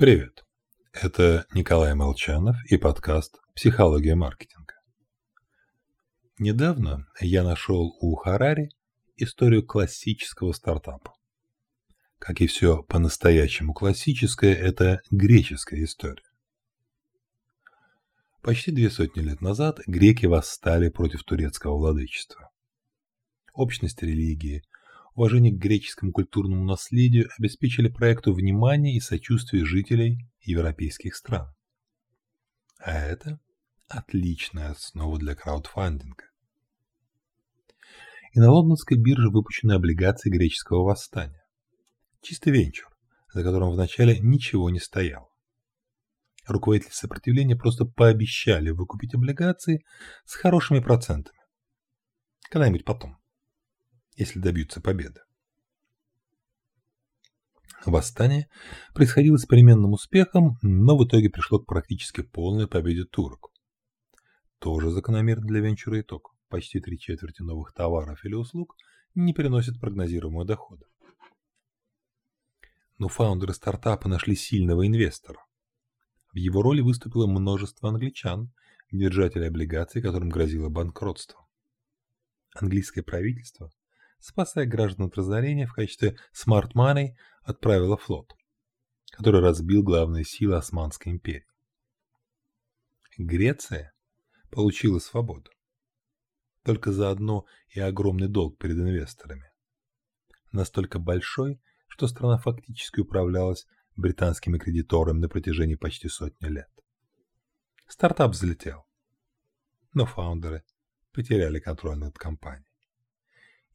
Привет! Это Николай Молчанов и подкаст «Психология маркетинга». Недавно я нашел у Харари историю классического стартапа. Как и все по-настоящему классическое, это греческая история. Почти две сотни лет назад греки восстали против турецкого владычества. Общность религии, уважение к греческому культурному наследию обеспечили проекту внимание и сочувствие жителей европейских стран. А это отличная основа для краудфандинга. И на лондонской бирже выпущены облигации греческого восстания. Чистый венчур, за которым вначале ничего не стояло. Руководители сопротивления просто пообещали выкупить облигации с хорошими процентами. Когда-нибудь потом если добьются победы. Восстание происходило с переменным успехом, но в итоге пришло к практически полной победе турок. Тоже закономерно для венчура итог. Почти три четверти новых товаров или услуг не приносят прогнозируемого дохода. Но фаундеры стартапа нашли сильного инвестора. В его роли выступило множество англичан, держателей облигаций, которым грозило банкротство. Английское правительство спасая граждан от разорения, в качестве smart отправила флот, который разбил главные силы Османской империи. Греция получила свободу. Только заодно и огромный долг перед инвесторами. Настолько большой, что страна фактически управлялась британскими кредиторами на протяжении почти сотни лет. Стартап взлетел, но фаундеры потеряли контроль над компанией.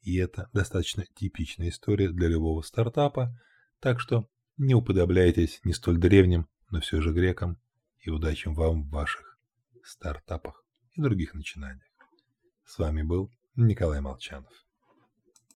И это достаточно типичная история для любого стартапа, так что не уподобляйтесь не столь древним, но все же грекам, и удачи вам в ваших стартапах и других начинаниях. С вами был Николай Молчанов.